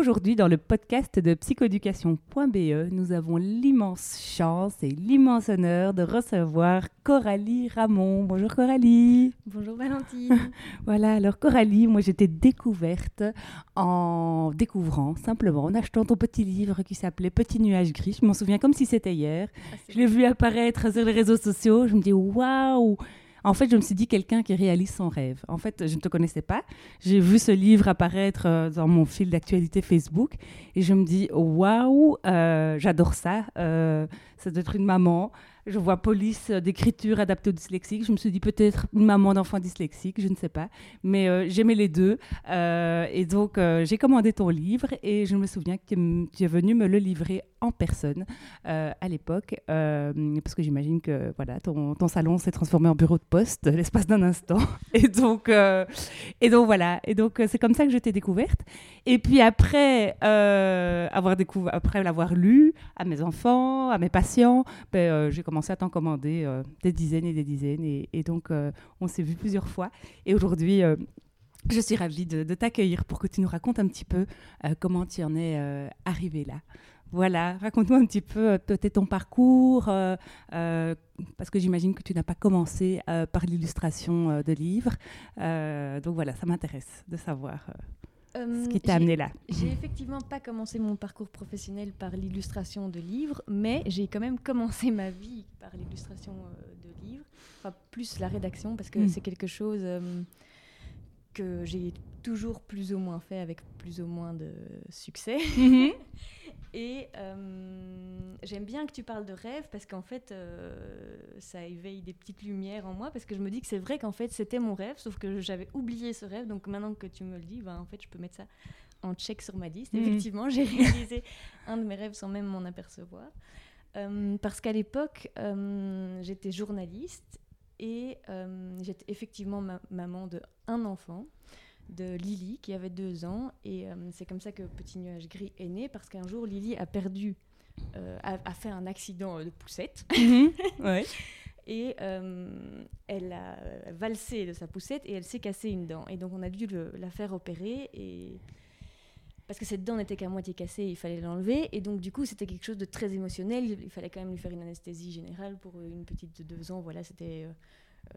Aujourd'hui, dans le podcast de psychoéducation.be, nous avons l'immense chance et l'immense honneur de recevoir Coralie Ramon. Bonjour Coralie. Bonjour Valentine. voilà, alors Coralie, moi j'étais découverte en découvrant simplement, en achetant ton petit livre qui s'appelait Petit nuage gris. Je m'en souviens comme si c'était hier. Ah, je l'ai vu apparaître sur les réseaux sociaux. Je me dis waouh en fait, je me suis dit quelqu'un qui réalise son rêve. En fait, je ne te connaissais pas. J'ai vu ce livre apparaître euh, dans mon fil d'actualité Facebook et je me dis waouh, euh, j'adore ça. Euh, ça doit être une maman je vois police euh, d'écriture adaptée aux dyslexiques. Je me suis dit peut-être une maman d'enfant dyslexique, je ne sais pas. Mais euh, j'aimais les deux. Euh, et donc, j'ai commandé ton livre et je me souviens que tu es venu me le livrer en personne à l'époque. parce que j'imagine que voilà, ton, salon s'est transformé en bureau de poste l'espace d'un instant. Et donc, et donc voilà. Et donc, c'est comme ça que je t'ai découverte. Et puis après, avoir découvert, après l'avoir lu à mes enfants, à mes patients, ben, j'ai commencé à t'en commander euh, des dizaines et des dizaines. Et, donc, euh, on s'est vu plusieurs fois. Et aujourd'hui, euh, je suis ravie de, t'accueillir pour que tu nous racontes un petit peu comment tu en es arrivé là. Voilà, raconte-moi un petit peu peut-être ton parcours, parce que j'imagine que tu n'as pas commencé par l'illustration de livres. donc voilà, ça m'intéresse de savoir. Ce qui t'a amené là. J'ai effectivement pas commencé mon parcours professionnel par l'illustration de livres, mais j'ai quand même commencé ma vie par l'illustration euh, de livres, enfin plus la rédaction parce que hmm. c'est quelque chose euh, que j'ai toujours plus ou moins fait avec plus ou moins de succès. Mhm. Et euh, j'aime bien que tu parles de rêve parce qu'en fait, euh, ça éveille des petites lumières en moi parce que je me dis que c'est vrai qu'en fait, c'était mon rêve, sauf que j'avais oublié ce rêve. Donc maintenant que tu me le dis, ben, en fait, je peux mettre ça en check sur ma liste. Mhm. Effectivement, j'ai réalisé un de mes rêves sans même m'en apercevoir. Euh, parce qu'à l'époque, j'étais journaliste et j'étais effectivement maman de un enfant de Lily qui avait deux ans. Et euh, c'est comme ça que Petit Nuage Gris est né, parce qu'un jour, Lily a perdu, euh, a, fait un accident de poussette. Mhm. Et euh, elle a valsé de sa poussette et elle s'est cassée une dent. Et donc on a dû la faire opérer. Et... Parce que cette dent n'était qu'à moitié cassée, il fallait l'enlever. Et donc du coup, c'était quelque chose de très émotionnel. Il fallait quand même lui faire une anesthésie générale pour une petite de deux ans. Voilà, c'était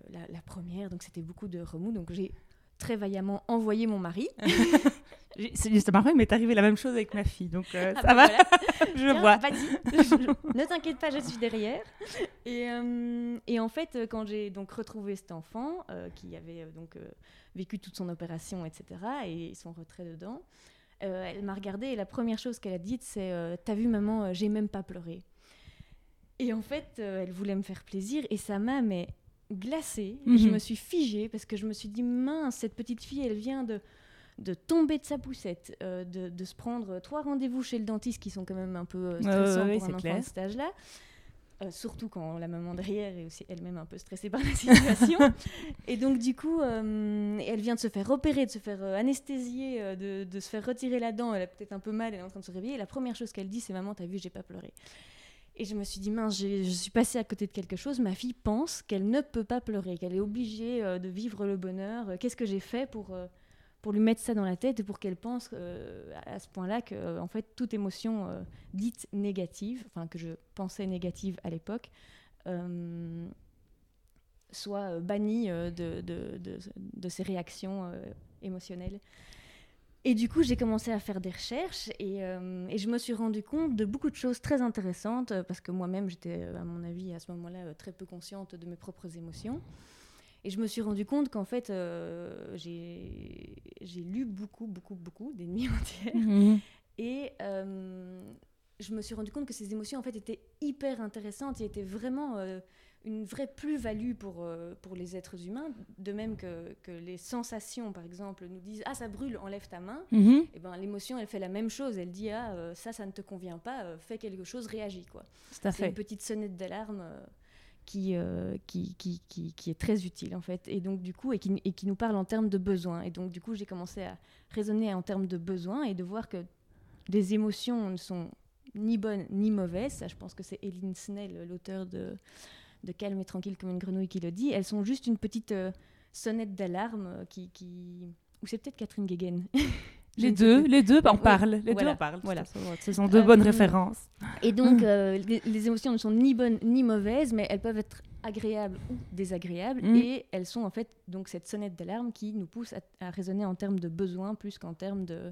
la, la, première. Donc c'était beaucoup de remous. Donc j'ai très vaillamment envoyé mon mari. C'est marrant, mais m'est arrivé la même chose avec ma fille, donc euh, ah ça bah va. je vois. ne t'inquiète pas, je suis derrière. Et, euh, et en fait, quand j'ai donc retrouvé cet enfant euh, qui avait donc vécu toute son opération, etc., et son retrait dedans, elle m'a regardée et la première chose qu'elle a dite, c'est "T'as vu, maman, j'ai même pas pleuré." Et en fait, elle voulait me faire plaisir et ça m'a mais glacée. Je mhm. me suis figée parce que je me suis dit, mince, cette petite fille, elle vient de, de tomber de sa poussette, euh, de, de, se prendre trois rendez-vous chez le dentiste qui sont quand même un peu euh, stressants pour un enfant de cet âge-là. Euh, surtout quand la maman derrière est aussi elle-même un peu stressée par la situation. et donc, du coup, elle vient de se faire opérer, de se faire anesthésier, de, de, se faire retirer la dent. Elle a peut-être un peu mal, elle est en train de se réveiller. Et la première chose qu'elle dit, c'est Maman, t'as vu, j'ai pas pleuré. Et je me suis dit, mince, je suis passée à côté de quelque chose. Ma fille pense qu'elle ne peut pas pleurer, qu'elle est obligée euh, de vivre le bonheur. Euh, qu'est-ce que j'ai fait pour, euh, pour lui mettre ça dans la tête et pour qu'elle pense à ce point-là que, en fait, toute émotion dite négative, enfin que je pensais négative à l'époque, soit bannie de, de, de, de, ces réactions émotionnelles. Et du coup, j'ai commencé à faire des recherches et, euh, et, je me suis rendu compte de beaucoup de choses très intéressantes euh, parce que moi-même, j'étais, euh, à mon avis, à ce moment-là, très peu consciente de mes propres émotions. Et je me suis rendu compte qu'en fait, j'ai lu beaucoup, beaucoup, beaucoup, des nuits entières. Mhm. Et je me suis rendu compte que ces émotions, en fait, étaient hyper intéressantes et étaient vraiment une vraie plus-value pour, euh, pour les êtres humains, de même que, que, les sensations, par exemple, nous disent Ah, ça brûle, enlève ta main. Mhm. Et ben, l'émotion, elle fait la même chose. Elle dit Ah, euh, ça, ça ne te convient pas, euh, fais quelque chose, réagis. C'est une petite sonnette d'alarme qui, euh, qui, qui, qui, qui est très utile, en fait. Et donc, du coup, et qui, et qui nous parle en termes de besoins. Et donc, du coup, j'ai commencé à raisonner en termes de besoins et de voir que des émotions ne sont ni bonnes ni mauvaises. Ça, je pense que c'est Eileen Snell, l'auteur de de calme et tranquille comme une grenouille qui le dit, elles sont juste une petite euh, sonnette d'alarme euh, qui, qui... Ou c'est peut-être Catherine Guéguen. Les deux, les deux en parlent. Les voilà, deux en parlent. voilà. Ce sont deux Euh, bonnes références. Et donc, euh, les, les émotions ne sont ni bonnes ni mauvaises, mais elles peuvent être agréables ou désagréables. Mm. Et elles sont en fait donc cette sonnette d'alarme qui nous pousse à, à raisonner en termes de besoins plus qu'en termes de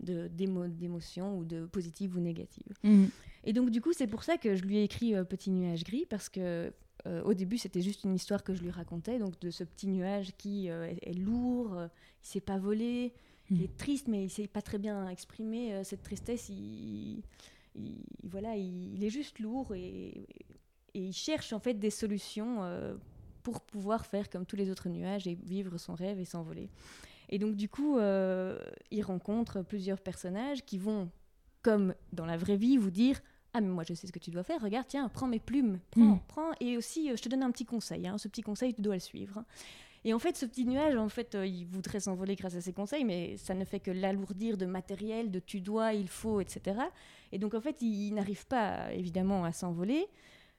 de- d'émo- d'émotions ou de positives ou négatives. Mhm. Et donc, du coup, c'est pour ça que je lui ai écrit euh, Petit nuage gris, parce que euh, au début, c'était juste une histoire que je lui racontais, donc de ce petit nuage qui euh, est, est lourd, il s'est pas volé, il Mhm. est triste, mais il sait pas très bien exprimer euh, cette tristesse. Il, il- voilà, il, il est juste lourd et, et il cherche en fait des solutions pour pouvoir faire comme tous les autres nuages et vivre son rêve et s'envoler. Et donc, du coup, euh, il rencontre plusieurs personnages qui vont, comme dans la vraie vie, vous dire Ah, mais moi, je sais ce que tu dois faire. Regarde, tiens, prends mes plumes. Prends, Mm. prends. Et aussi, euh, je te donne un petit conseil. hein. Ce petit conseil, tu dois le suivre. Et en fait, ce petit nuage, en fait, euh, il voudrait s'envoler grâce à ses conseils, mais ça ne fait que l'alourdir de matériel, de tu dois, il faut, etc. Et donc, en fait, il, il n'arrive pas, évidemment, à s'envoler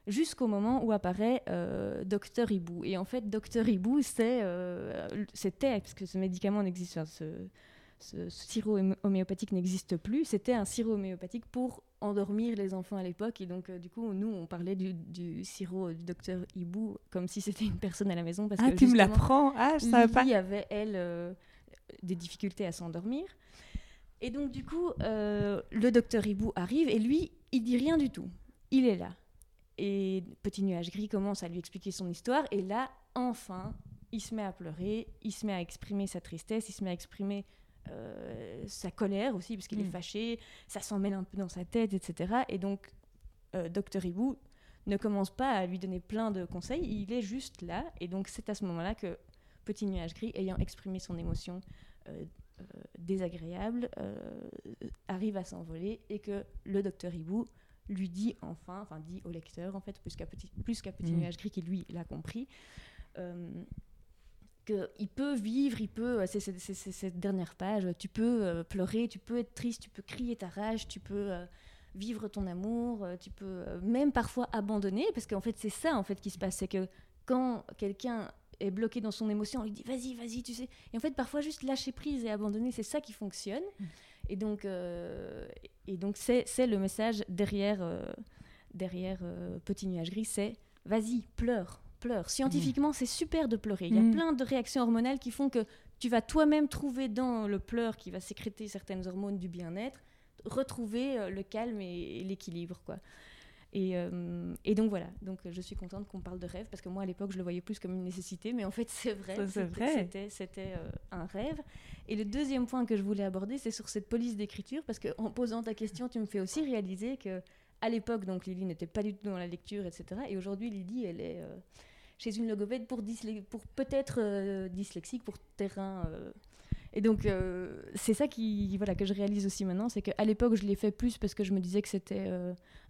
jusqu'au moment où apparaît euh, Docteur Hibou. Et en fait, Docteur Hibou, c'est, euh, c'était, parce que ce médicament n'existe, ce, ce, ce sirop hom- homéopathique n'existe plus, c'était un sirop homéopathique pour endormir les enfants à l'époque. Et donc, euh, du coup, nous, on parlait du, du sirop du Docteur Hibou comme si c'était une personne à la maison. Parce Ah, que tu me l'apprends Ah, je savais pas. Avait, elle, euh, des difficultés à s'endormir. Et donc, du coup, euh, le docteur Hibou arrive et lui, il dit rien du tout. Il est là. Et Petit Nuage Gris commence à lui expliquer son histoire. Et là, enfin, il se met à pleurer, il se met à exprimer sa tristesse, il se met à exprimer euh, sa colère aussi, parce qu'il Mm. est fâché, ça s'en mêle un peu dans sa tête, etc. Et donc, euh, Docteur Hibou ne commence pas à lui donner plein de conseils, il est juste là. Et donc, c'est à ce moment-là que Petit Nuage Gris, ayant exprimé son émotion euh, désagréable, arrive à s'envoler et que le Docteur Hibou lui dit enfin, enfin dit au lecteur en fait, plus qu'à Petit, plus qu'à Petit Mm. Nuage Gris qui lui l'a compris, qu'il peut vivre, il peut, c'est c'est- cette dernière page, tu peux euh, pleurer, tu peux être triste, tu peux crier ta rage, tu peux euh, vivre ton amour, euh, tu peux euh, même parfois abandonner, parce qu'en fait c'est ça en fait qui se passe, c'est que quand quelqu'un est bloqué dans son émotion, on lui dit vas-y, vas-y, tu sais. Et en fait parfois juste lâcher prise et abandonner, c'est ça qui fonctionne. Et donc, euh, et donc c'est, c'est le message derrière, euh, derrière euh, Petit Nuage Gris, c'est vas-y, pleure, pleure. Scientifiquement, c'est super de pleurer. Il y a Mhm. plein de réactions hormonales qui font que tu vas toi-même trouver dans le pleur qui va sécréter certaines hormones du bien-être, retrouver euh, le calme et, et l'équilibre, quoi. Et, euh, et donc voilà, donc euh, je suis contente qu'on parle de rêve parce que moi à l'époque je le voyais plus comme une nécessité, mais en fait c'est vrai, c'était- euh, un rêve. Et le deuxième point que je voulais aborder, c'est sur cette police d'écriture parce qu'en posant ta question, tu me fais aussi réaliser que à l'époque donc Lily n'était pas du tout dans la lecture, etc. Et aujourd'hui Lily elle est euh, chez une logopède pour, peut-être euh, dyslexique, pour terrain. euh, et donc, euh, c'est ça qui, voilà, que je réalise aussi maintenant, c'est qu'à l'époque, je l'ai fait plus parce que je me disais que c'était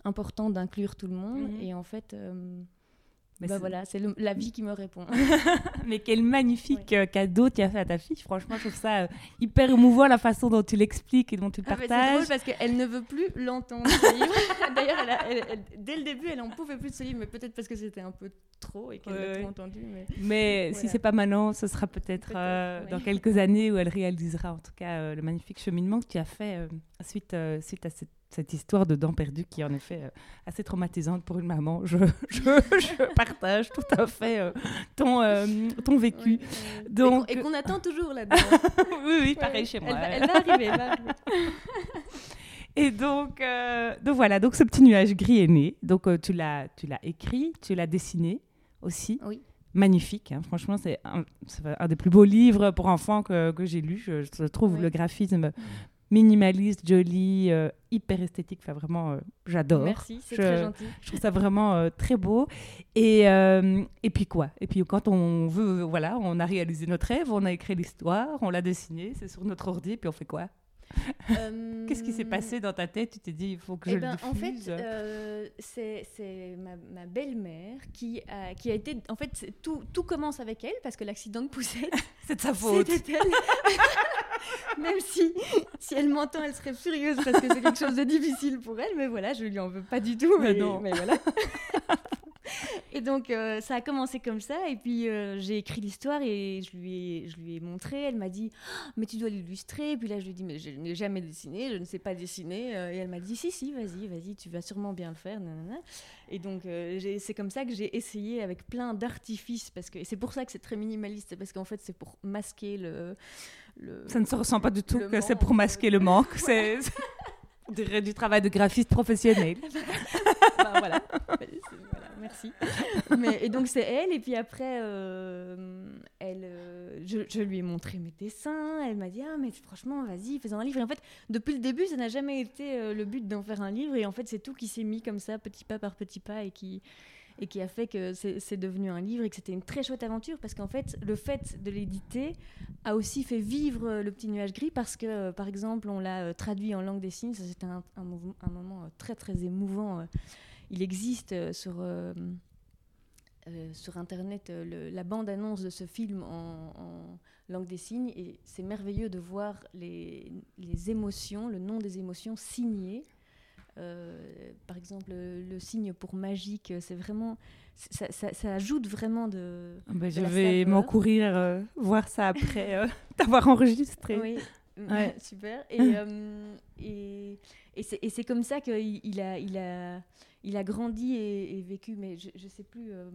important d'inclure tout le monde. Mhm. Et en fait, Mais bah c'est- voilà, c'est la vie qui me répond. Mais quel magnifique euh, cadeau tu as fait à ta fille. Franchement, je trouve ça euh, hyper émouvant la façon dont tu l'expliques et dont tu le Ah, mais c'est partages. drôle parce qu'elle ne veut plus l'entendre. D'ailleurs, dès le début, elle en pouvait plus de ce livre, mais peut-être parce que c'était un peu trop et qu'elle Ouais, l'a trop entendu. Mais... Mais si Voilà. c'est pas maintenant, ce sera peut-être euh, ouais. dans quelques années où elle réalisera en tout cas euh, le magnifique cheminement que tu as fait euh, suite, suite à cette, cette histoire de dents perdues qui est en effet euh, assez traumatisante pour une maman. Je, je, je partage tout à fait euh, ton, euh, ton vécu. Donc- Et qu'on- attend toujours là-dedans. oui, oui, pareil Ouais, chez elle moi. va- Elle va, arriver, elle va arriver. Et donc, euh, donc voilà, donc ce petit nuage gris est né. Donc tu l'as, écrit, tu l'as dessiné aussi. Oui. Magnifique, hein. franchement, c'est un, des plus beaux livres pour enfants que, que j'ai lu. Je, je trouve Oui. le graphisme minimaliste, jolie, euh, hyper esthétique. Enfin, vraiment, euh, j'adore. Merci, c'est Je- très gentil. Je trouve ça vraiment euh, très beau. Et, et puis quoi? Et puis quand on veut, voilà, on a réalisé notre rêve, on a écrit l'histoire, on l'a dessiné, c'est sur notre ordi, puis on fait quoi? Qu'est-ce qui s'est Euh, passé dans ta tête? Tu t'es dit, il faut que Eh je ben, le en fait, diffuse euh, c'est ma, ma belle-mère qui a, qui a été. En fait, tout, tout commence avec elle parce que l'accident de poussette, C'est de sa faute. c'était elle. Même si, si elle m'entend, elle serait furieuse parce que c'est quelque chose de difficile pour elle. Mais voilà, je lui en veux pas du tout. Mais Mais, non. mais voilà. Et donc, euh, ça a commencé comme ça. Et puis, euh, j'ai écrit l'histoire et je lui, ai, je lui ai montré. Elle m'a dit Ah, Mais tu dois l'illustrer. Et puis là, je lui ai dit Mais je n'ai jamais dessiné, je ne sais pas dessiner. Euh, Et elle m'a dit Si, si, vas-y, vas-y, tu vas sûrement bien le faire. nanana. Et donc, euh, c'est comme ça que j'ai essayé avec plein d'artifices. Parce que, et c'est pour ça que c'est très minimaliste. Parce qu'en fait, c'est pour masquer le. le Ça ne se ressent pas du tout que c'est pour masquer le manque. C'est dirait du travail de graphiste professionnel. Bah, voilà. Merci. Et donc c'est elle, et puis après, euh, elle, euh, je, lui ai montré mes dessins, elle m'a dit, ah mais franchement, vas-y, fais un livre. Et en fait, depuis le début, ça n'a jamais été euh, le but d'en faire un livre, et en fait, c'est tout qui s'est mis comme ça, petit pas par petit pas, et qui, et qui a fait que c'est devenu un livre, et que c'était une très chouette aventure, parce qu'en fait, le fait de l'éditer a aussi fait vivre le petit nuage gris, parce que, par exemple, on l'a traduit en langue des signes, ça c'était un, moment très très émouvant. Il existe euh, sur, euh, euh, sur Internet le- la bande-annonce de ce film en, en langue des signes et c'est merveilleux de voir les, les émotions, le nom des émotions signées. Euh, par exemple, le, signe pour magique, c'est vraiment. Ça, ça- ça ajoute vraiment de. Ah ben, je la vais saveur. m'en courir euh, voir ça après euh, t'avoir enregistré. Oui, Ouais. super. Et, et, et c'est et c'est comme ça qu'il il a, il a, il a grandi et, et vécu. Mais je ne sais plus euh,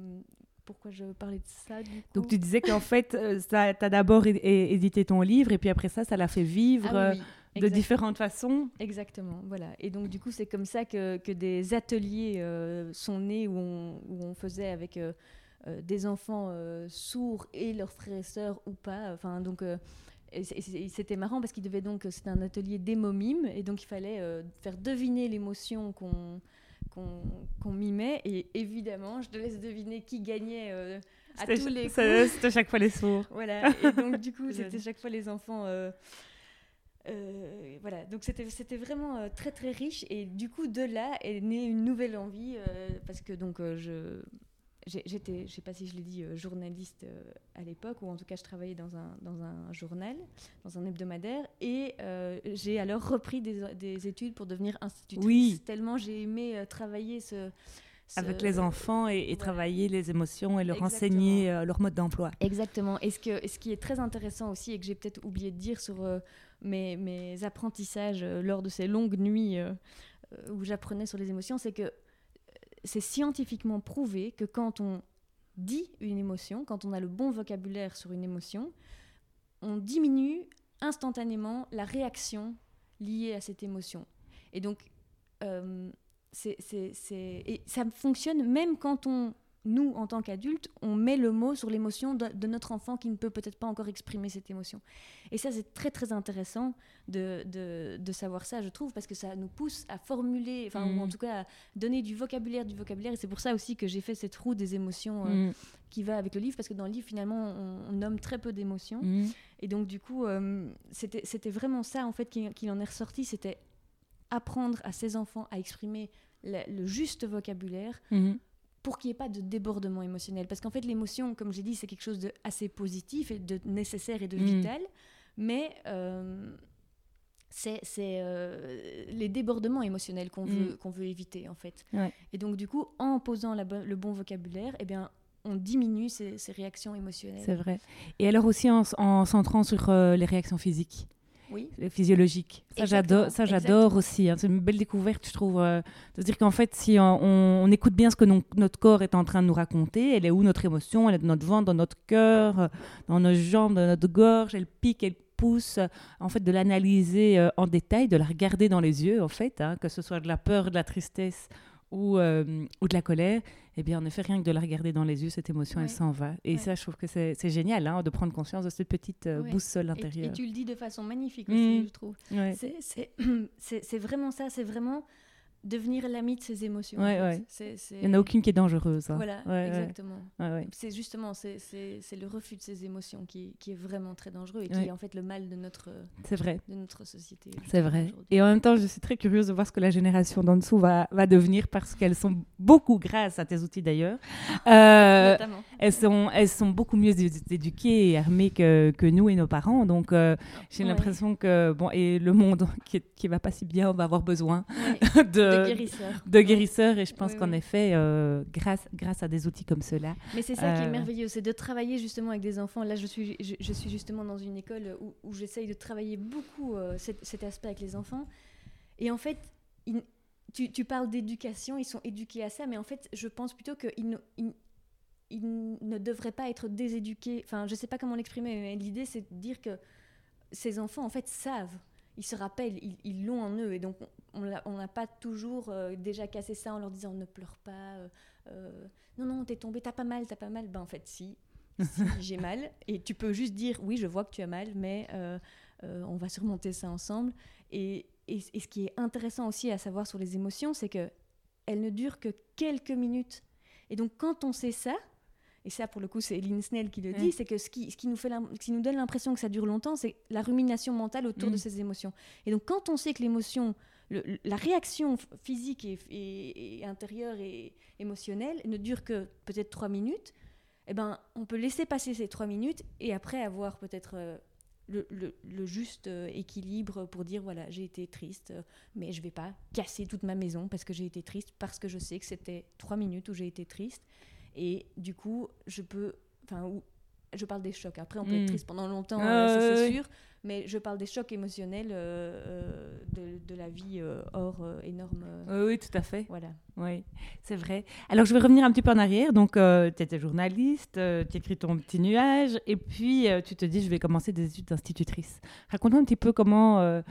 pourquoi je parlais de ça. Du coup. Donc tu disais qu'en fait, euh, ça t'as d'abord édité ton livre et puis après ça, ça l'a fait vivre Ah euh, de différentes façons. Exactement, voilà. Et donc du coup, c'est comme ça que, que des ateliers euh, sont nés où on, où on faisait avec euh, des enfants sourds et leurs frères et sœurs ou pas. Enfin, donc c'était marrant parce qu'il devait donc c'était un atelier démo-mime et donc il fallait euh, faire deviner l'émotion qu'on qu'on qu'on mimait et évidemment, je te laisse deviner qui gagnait euh, à tous les coups. C'était chaque fois les sourds. Voilà, et donc du coup, c'était chaque fois les enfants. euh, euh, voilà, donc c'était vraiment très très riche et du coup de là est née une nouvelle envie parce que donc je j'étais, je sais pas si je l'ai dit, euh, journaliste euh, à l'époque ou en tout cas je travaillais dans un dans un journal, dans un hebdomadaire et euh, j'ai alors repris des, des études pour devenir institutrice. Oui. Tellement j'ai aimé travailler ce, ce- Avec les enfants et, travailler les émotions et leur Exactement. enseigner leur mode d'emploi. Exactement. Et ce, que, et ce qui est très intéressant aussi, et que j'ai peut-être oublié de dire sur mes, mes apprentissages lors de ces longues nuits où j'apprenais sur les émotions, c'est que c'est scientifiquement prouvé que quand on dit une émotion, quand on a le bon vocabulaire sur une émotion, on diminue instantanément la réaction liée à cette émotion. Et donc, euh, et ça fonctionne même quand on, nous, en tant qu'adultes, on met le mot sur l'émotion de, de notre enfant qui ne peut peut-être pas encore exprimer cette émotion. Et ça, c'est très, très intéressant de, de, de savoir ça, je trouve, parce que ça nous pousse à formuler, enfin, Mm. ou en tout cas à donner du vocabulaire, du vocabulaire. Et c'est pour ça aussi que j'ai fait cette roue des émotions euh, Mm. qui va avec le livre, parce que dans le livre, finalement, on, on nomme très peu d'émotions. Mm. Et donc, du coup, euh, c'était vraiment ça, en fait, qui, qui en est ressorti. C'était apprendre à ses enfants à exprimer le juste vocabulaire Mm. Pour qu'il n'y ait pas de débordement émotionnel. Parce qu'en fait, l'émotion, comme j'ai dit, c'est quelque chose de assez positif et de nécessaire et de Mm. vital. Mais euh, c'est euh, les débordements émotionnels qu'on veut, qu'on veut éviter, en fait. Ouais. Et donc, du coup, en posant la bo- le bon vocabulaire, eh bien, on diminue ces, ces réactions émotionnelles. C'est vrai. Et alors aussi en, en centrant sur euh, les réactions physiques, Oui. les physiologiques. Ça j'adore, ça j'adore aussi. hein. C'est une belle découverte, je trouve, euh, de se dire qu'en fait, si on, on- on écoute bien ce que non- notre corps est en train de nous raconter, elle est où notre émotion Elle est dans notre ventre, dans notre cœur, euh, dans nos jambes, dans notre gorge. Elle pique, elle pousse. En fait, de l'analyser euh, en détail, de la regarder dans les yeux, en fait, hein, que ce soit de la peur, de la tristesse ou, euh, ou de la colère, eh bien, on ne fait rien que de la regarder dans les yeux, cette émotion, elle s'en va. Et ça, je trouve que c'est génial hein, de prendre conscience de cette petite euh, boussole intérieure. Et, tu le dis de façon magnifique aussi, mmh. je trouve. C'est vraiment ça, c'est vraiment devenir l'ami de ses émotions. Ouais, Il n'y en a aucune qui est dangereuse. Hein. Voilà, exactement. C'est justement c'est le refus de ses émotions qui, qui, est vraiment très dangereux et qui est en fait le mal de notre, vrai. De notre société. C'est vrai. Et en même temps, je suis très curieuse de voir ce que la génération d'en dessous va, va devenir parce qu'elles sont beaucoup, grâce à tes outils d'ailleurs, euh, elles, sont, elles sont beaucoup mieux éduquées et armées que, que nous et nos parents. Donc euh, j'ai l'impression que, bon, et le monde qui, qui va pas si bien, on va avoir besoin de de guérisseurs. De guérisseurs, et je pense qu'en effet, euh, grâce, grâce à des outils comme cela. Mais c'est ça qui est euh, merveilleux, c'est de travailler justement avec des enfants. Là, je suis, je, suis justement dans une école où, où j'essaye de travailler beaucoup euh, cet, cet, aspect avec les enfants. Et en fait, tu, tu, parles d'éducation, ils sont éduqués à ça, mais en fait, je pense plutôt qu'ils ne, ils, ne devraient pas être déséduqués. Enfin, je ne sais pas comment l'exprimer, mais l'idée, c'est de dire que ces enfants, en fait, savent ils se rappellent, ils l'ont en eux. Et donc, on n'a pas toujours euh, déjà cassé ça en leur disant ne pleure pas, euh, euh, non, non, t'es tombé, t'as pas mal, t'as pas mal. Ben, en fait, si, j'ai mal. Et tu peux juste dire oui, je vois que tu as mal, mais on va surmonter ça ensemble. Et, et, et, ce qui est intéressant aussi à savoir sur les émotions, c'est que elles ne durent que quelques minutes. Et donc, quand on sait ça, et ça pour le coup c'est Lynn Snell qui le dit, c'est que ce qui, ce qui, nous fait qui nous donne l'impression que ça dure longtemps, c'est la rumination mentale autour de mm. ces émotions. Et donc quand on sait que l'émotion, la réaction physique et, intérieure et émotionnelle ne dure que peut-être trois minutes, eh ben, on peut laisser passer ces trois minutes et après avoir peut-être euh, le, le, juste euh, équilibre pour dire voilà, j'ai été triste, euh, mais je vais pas casser toute ma maison parce que j'ai été triste, parce que je sais que c'était trois minutes où j'ai été triste. Et du coup, je peux. Enfin, je parle des chocs. Après, on peut être hmm. triste pendant longtemps, ah, ça c'est sûr. Mais je parle des chocs émotionnels euh, euh, de, de, la vie euh, hors énorme. oui, tout à fait. Voilà. Oui, c'est vrai. Alors, je vais revenir un petit peu en arrière. Donc, tu étais journaliste, tu écris ton petit nuage, et puis tu te dis, je vais commencer des études d'institutrice. Raconte-moi un petit peu comment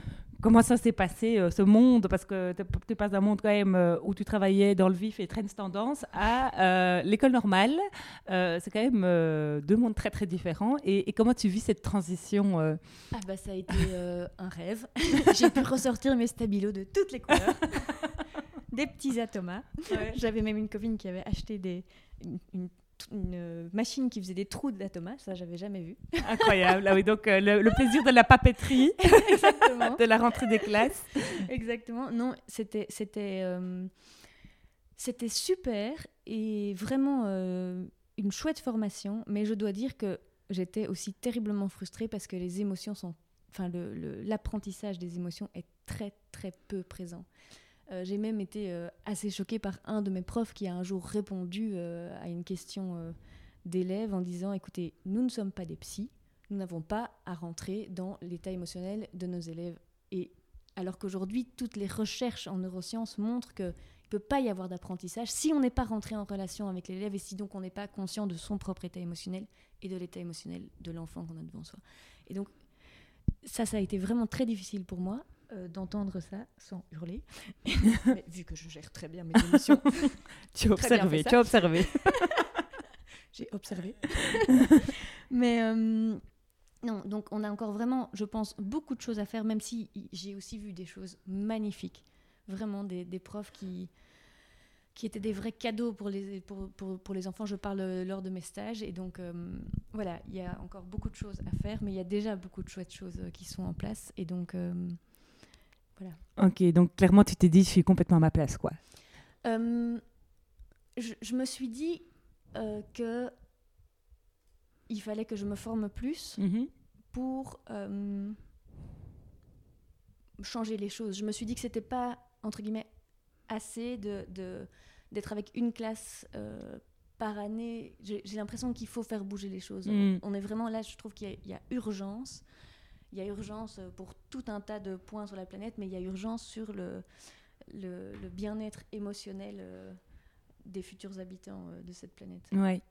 comment ça s'est passé, euh, ce monde Parce que tu passes d'un monde quand même euh, où tu travaillais dans le vif et traînes tendance à euh, l'école normale. c'est quand même deux mondes très très différents. Et, comment tu vis cette transition ah bah, Ça a été un rêve. J'ai pu ressortir mes stabilos de toutes les couleurs. des petits atomas. J'avais même une copine qui avait acheté des, une une euh, machine qui faisait des trous d'atomas, ça j'avais jamais vu. Incroyable, ah oui, donc euh, le, plaisir de la papeterie, de la rentrée des classes. Exactement, non, c'était c'était euh, c'était super et vraiment une chouette formation, mais je dois dire que j'étais aussi terriblement frustrée parce que les émotions sont, enfin l'apprentissage des émotions est très très peu présent. Euh, j'ai même été euh, assez choquée par un de mes profs qui a un jour répondu euh, à une question d'élève en disant écoutez, nous ne sommes pas des psys, nous n'avons pas à rentrer dans l'état émotionnel de nos élèves. Et alors qu'aujourd'hui, toutes les recherches en neurosciences montrent qu'il ne peut pas y avoir d'apprentissage si on n'est pas rentré en relation avec l'élève et si donc on n'est pas conscient de son propre état émotionnel et de l'état émotionnel de l'enfant qu'on a devant soi. Et donc, ça, ça a été vraiment très difficile pour moi. Euh, d'entendre ça sans hurler. vu que je gère très bien mes émotions. tu as observé, tu as observé. J'ai observé. Mais euh, non, donc on a encore vraiment, je pense, beaucoup de choses à faire, même si j'ai aussi vu des choses magnifiques. Vraiment des, des profs qui, qui étaient des vrais cadeaux pour les, pour, pour, pour, les enfants. Je parle lors de mes stages. Et donc, euh, voilà, il y a encore beaucoup de choses à faire, mais il y a déjà beaucoup de chouettes choses qui sont en place. Et donc, Ok, donc clairement, tu t'es dit, je suis complètement à ma place, quoi. Euh, je, me suis dit euh, que il fallait que je me forme plus mhm. pour euh, changer les choses. Je me suis dit que c'était pas entre guillemets assez de d'être avec une classe par année. J'ai l'impression qu'il faut faire bouger les choses. Mm. On, est vraiment là. Je trouve qu'il y, a urgence il y a urgence pour tout un tas de points sur la planète, mais il y a urgence sur le, le, bien-être émotionnel euh, des futurs habitants euh, de cette planète. Oui.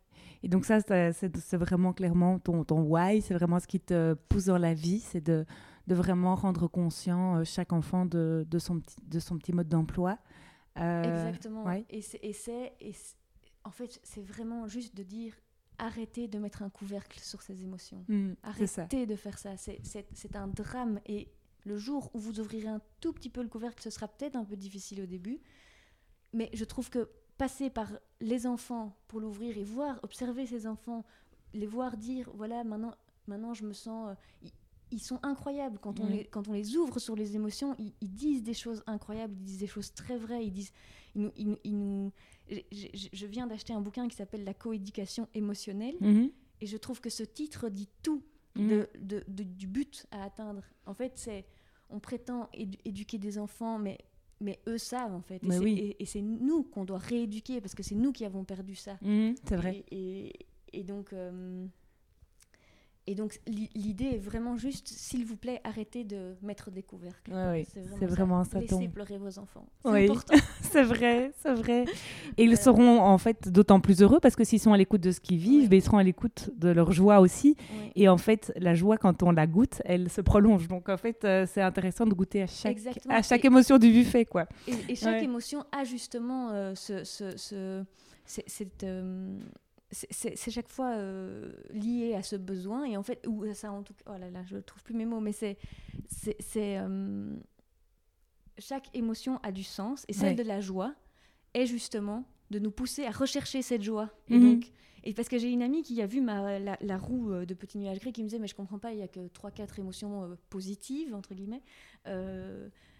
Et donc ça, c'est vraiment clairement ton, ton why, c'est vraiment ce qui te pousse dans la vie, c'est de, de, vraiment rendre conscient euh, chaque enfant de, de, son, petit, de son petit mode d'emploi. Euh, Exactement. Et c'est, en fait, c'est vraiment juste de dire arrêtez de mettre un couvercle sur ces émotions. Mm, arrêtez de faire ça. C'est un drame. Et le jour où vous ouvrirez un tout petit peu le couvercle, ce sera peut-être un peu difficile au début. Mais je trouve que passer par les enfants pour l'ouvrir et voir, observer ces enfants, les voir dire voilà, maintenant, maintenant je me sens. Euh, ils, sont incroyables quand on, les, quand on les ouvre sur les émotions. Ils, disent des choses incroyables, ils disent des choses très vraies. Ils disent. Ils nous, je, viens d'acheter un bouquin qui s'appelle La coéducation émotionnelle. Mm-hmm. Et je trouve que ce titre dit tout de, du but à atteindre. En fait, c'est on prétend éduquer des enfants, mais mais eux savent en fait. Et c'est nous qu'on doit rééduquer parce que c'est nous qui avons perdu ça. Mmh, c'est vrai. Et, et, donc, euh, et donc l'idée est vraiment juste, s'il vous plaît, arrêtez de mettre des couvercles. c'est vraiment, ça. Laissez pleurer vos enfants. C'est important. c'est vrai, c'est vrai. Et ils seront en fait d'autant plus heureux parce que s'ils sont à l'écoute de ce qu'ils vivent, ben, ils seront à l'écoute de leur joie aussi. Et en fait, la joie, quand on la goûte, elle se prolonge. Donc en fait, euh, c'est intéressant de goûter à chaque, à chaque émotion du buffet. Quoi. Et, chaque émotion a justement euh, ce, ce, cette c'est chaque fois euh, lié à ce besoin et en fait ou ça en tout cas oh là là je trouve plus mes mots mais c'est c'est euh, chaque émotion a du sens et celle de la joie est justement de nous pousser à rechercher cette joie et mhm. donc et parce que j'ai une amie qui a vu ma, la, roue euh, de Petit Nuage Gris qui me disait mais je comprends pas il y a que trois quatre émotions positives entre guillemets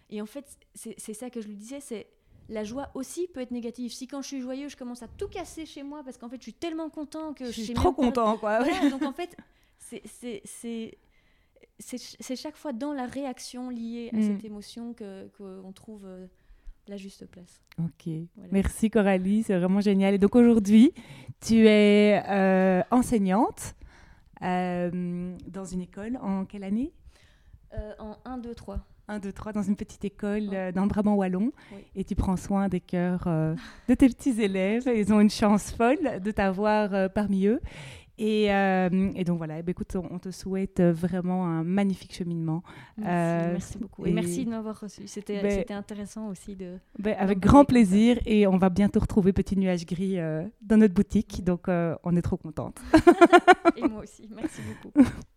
et en fait c'est ça que je lui disais c'est la joie aussi peut être négative. Si quand je suis joyeux, je commence à tout casser chez moi parce qu'en fait, je suis tellement content que je suis trop content, quoi. donc en fait, c'est chaque fois dans la réaction liée à cette mm. émotion que qu'on trouve euh, la juste place. Ok, merci Coralie, c'est vraiment génial. Et donc aujourd'hui, tu es euh, enseignante euh, dans une école en quelle année? En 1, 2, 3. 1, 2, 3 dans une petite école euh, dans le Brabant Wallon et tu prends soin des cœurs euh, de tes petits élèves. Ils ont une chance folle de t'avoir euh, parmi eux. Et, et, donc voilà, eh ben, écoute, on, te souhaite vraiment un magnifique cheminement. Merci, beaucoup. Et, merci de m'avoir reçu. C'était ben, intéressant aussi de. Ben, avec grand plaisir. Et on va bientôt retrouver Petit Nuage Gris dans notre boutique. Donc on est trop contente. et moi aussi. Merci beaucoup.